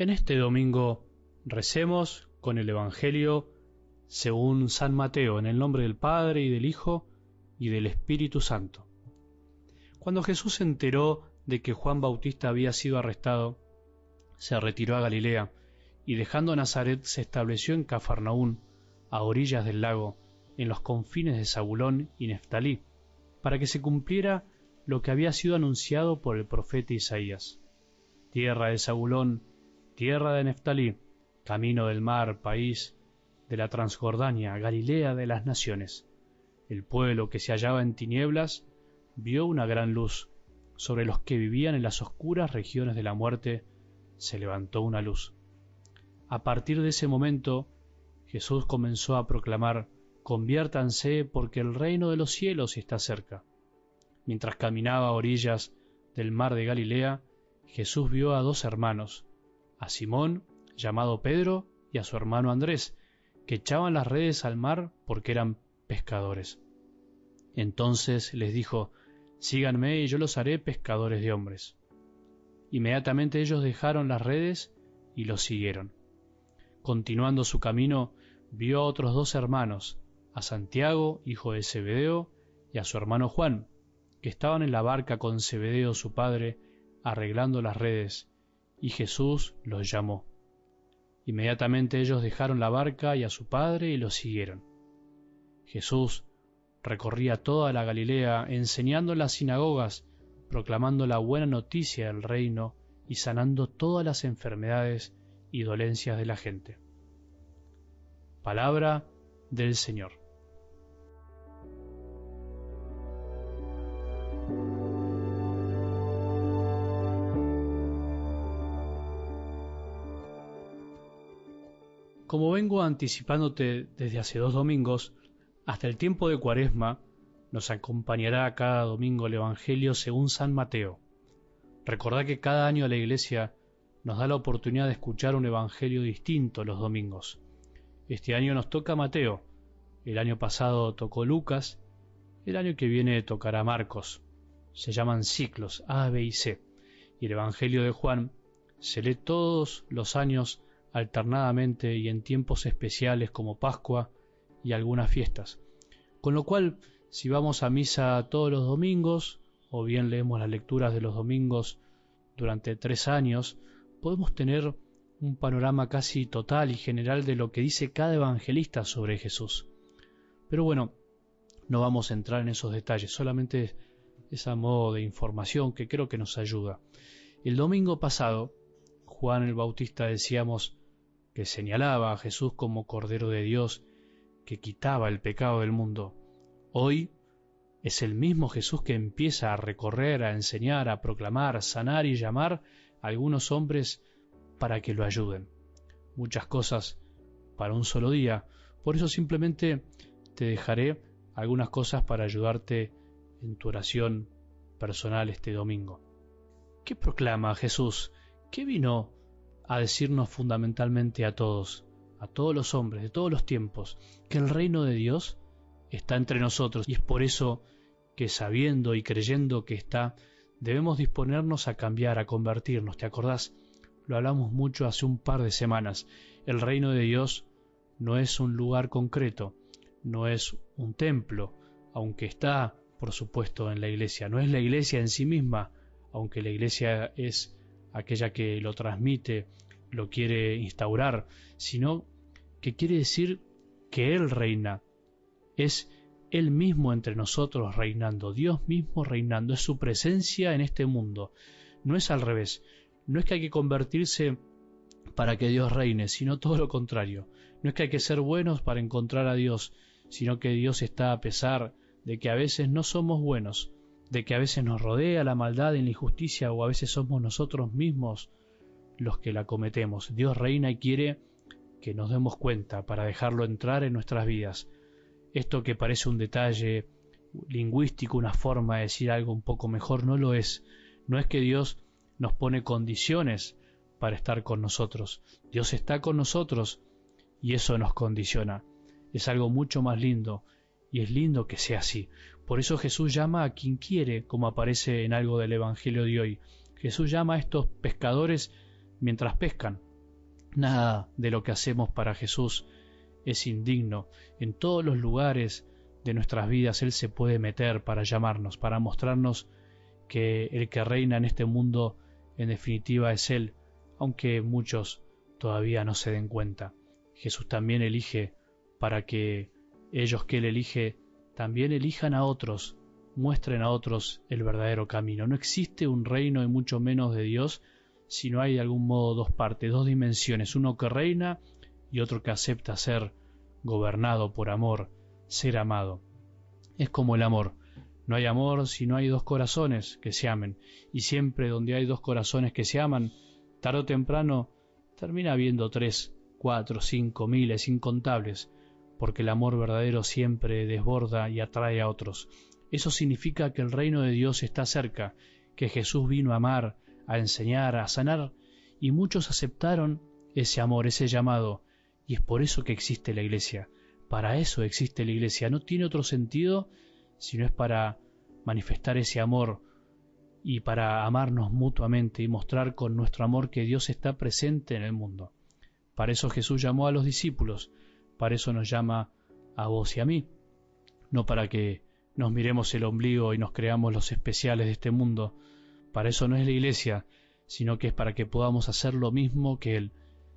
En este domingo recemos con el Evangelio según San Mateo, en el nombre del Padre y del Hijo y del Espíritu Santo. Cuando Jesús se enteró de que Juan Bautista había sido arrestado, se retiró a Galilea y dejando Nazaret se estableció en Cafarnaún, a orillas del lago, en los confines de Zabulón y Neftalí, para que se cumpliera lo que había sido anunciado por el profeta Isaías. Tierra de Zabulón tierra de Neftalí, camino del mar, país de la Transjordania, Galilea de las naciones. El pueblo que se hallaba en tinieblas vio una gran luz. Sobre los que vivían en las oscuras regiones de la muerte se levantó una luz. A partir de ese momento, Jesús comenzó a proclamar, conviértanse porque el reino de los cielos está cerca. Mientras caminaba a orillas del mar de Galilea, Jesús vio a dos hermanos, a Simón, llamado Pedro, y a su hermano Andrés, que echaban las redes al mar porque eran pescadores. Entonces les dijo, Síganme y yo los haré pescadores de hombres. Inmediatamente ellos dejaron las redes y los siguieron. Continuando su camino, vio a otros dos hermanos, a Santiago, hijo de Zebedeo, y a su hermano Juan, que estaban en la barca con Zebedeo su padre, arreglando las redes, y Jesús los llamó. Inmediatamente ellos dejaron la barca y a su padre y lo siguieron. Jesús recorría toda la Galilea enseñando en las sinagogas, proclamando la buena noticia del reino y sanando todas las enfermedades y dolencias de la gente. Palabra del Señor. Como vengo anticipándote desde hace dos domingos, hasta el tiempo de Cuaresma nos acompañará cada domingo el Evangelio según San Mateo. Recordad que cada año la Iglesia nos da la oportunidad de escuchar un Evangelio distinto los domingos. Este año nos toca Mateo, el año pasado tocó Lucas, el año que viene tocará Marcos. Se llaman ciclos A, B y C. Y el Evangelio de Juan se lee todos los años alternadamente y en tiempos especiales como Pascua y algunas fiestas. Con lo cual, si vamos a misa todos los domingos, o bien leemos las lecturas de los domingos durante tres años, podemos tener un panorama casi total y general de lo que dice cada evangelista sobre Jesús. Pero bueno, no vamos a entrar en esos detalles, solamente es a modo de información que creo que nos ayuda. El domingo pasado, Juan el Bautista decíamos, que señalaba a Jesús como Cordero de Dios que quitaba el pecado del mundo, hoy es el mismo Jesús que empieza a recorrer, a enseñar, a proclamar, sanar y llamar a algunos hombres para que lo ayuden. Muchas cosas para un solo día, por eso simplemente te dejaré algunas cosas para ayudarte en tu oración personal este domingo. ¿Qué proclama Jesús? ¿Qué vino a decirnos fundamentalmente a todos, a todos los hombres de todos los tiempos, que el reino de Dios está entre nosotros y es por eso que sabiendo y creyendo que está, debemos disponernos a cambiar, a convertirnos. ¿Te acordás? Lo hablamos mucho hace un par de semanas. El reino de Dios no es un lugar concreto, no es un templo, aunque está, por supuesto, en la iglesia. No es la iglesia en sí misma, aunque la iglesia es aquella que lo transmite, lo quiere instaurar, sino que quiere decir que Él reina. Es Él mismo entre nosotros reinando, Dios mismo reinando, es su presencia en este mundo. No es al revés, no es que hay que convertirse para que Dios reine, sino todo lo contrario. No es que hay que ser buenos para encontrar a Dios, sino que Dios está a pesar de que a veces no somos buenos, de que a veces nos rodea la maldad y la injusticia o a veces somos nosotros mismos los que la cometemos. Dios reina y quiere que nos demos cuenta para dejarlo entrar en nuestras vidas. Esto que parece un detalle lingüístico, una forma de decir algo un poco mejor, no lo es. No es que Dios nos pone condiciones para estar con nosotros. Dios está con nosotros y eso nos condiciona. Es algo mucho más lindo y es lindo que sea así. Por eso Jesús llama a quien quiere, como aparece en algo del Evangelio de hoy. Jesús llama a estos pescadores mientras pescan. Nada de lo que hacemos para Jesús es indigno. En todos los lugares de nuestras vidas Él se puede meter para llamarnos, para mostrarnos que el que reina en este mundo en definitiva es Él, aunque muchos todavía no se den cuenta. Jesús también elige para que ellos que Él elige también elijan a otros, muestren a otros el verdadero camino. No existe un reino y mucho menos de Dios si no hay de algún modo dos partes, dos dimensiones, uno que reina y otro que acepta ser gobernado por amor, ser amado. Es como el amor. No hay amor si no hay dos corazones que se amen. Y siempre donde hay dos corazones que se aman, tarde o temprano termina habiendo tres, cuatro, cinco, miles, incontables, porque el amor verdadero siempre desborda y atrae a otros. Eso significa que el reino de Dios está cerca, que Jesús vino a amar, a enseñar, a sanar, y muchos aceptaron ese amor, ese llamado, y es por eso que existe la iglesia. Para eso existe la iglesia. No tiene otro sentido sino es para manifestar ese amor y para amarnos mutuamente y mostrar con nuestro amor que Dios está presente en el mundo. Para eso Jesús llamó a los discípulos, para eso nos llama a vos y a mí, no para que nos miremos el ombligo y nos creamos los especiales de este mundo, para eso no es la iglesia, sino que es para que podamos hacer lo mismo que Él,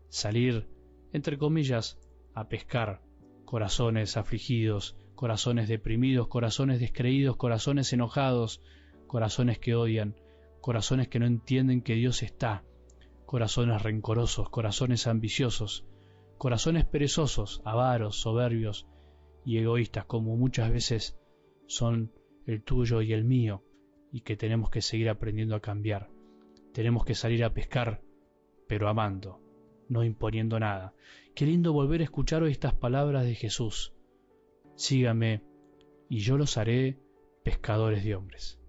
salir, entre comillas, a pescar corazones afligidos, corazones deprimidos, corazones descreídos, corazones enojados, corazones que odian, corazones que no entienden que Dios está, corazones rencorosos, corazones ambiciosos, corazones perezosos, avaros, soberbios y egoístas, como muchas veces son el tuyo y el mío, y que tenemos que seguir aprendiendo a cambiar. Tenemos que salir a pescar, pero amando, no imponiendo nada. Qué lindo volver a escuchar hoy estas palabras de Jesús. Sígame, y yo los haré pescadores de hombres.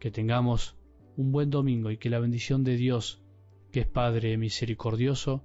Que tengamos un buen domingo y que la bendición de Dios, que es Padre misericordioso,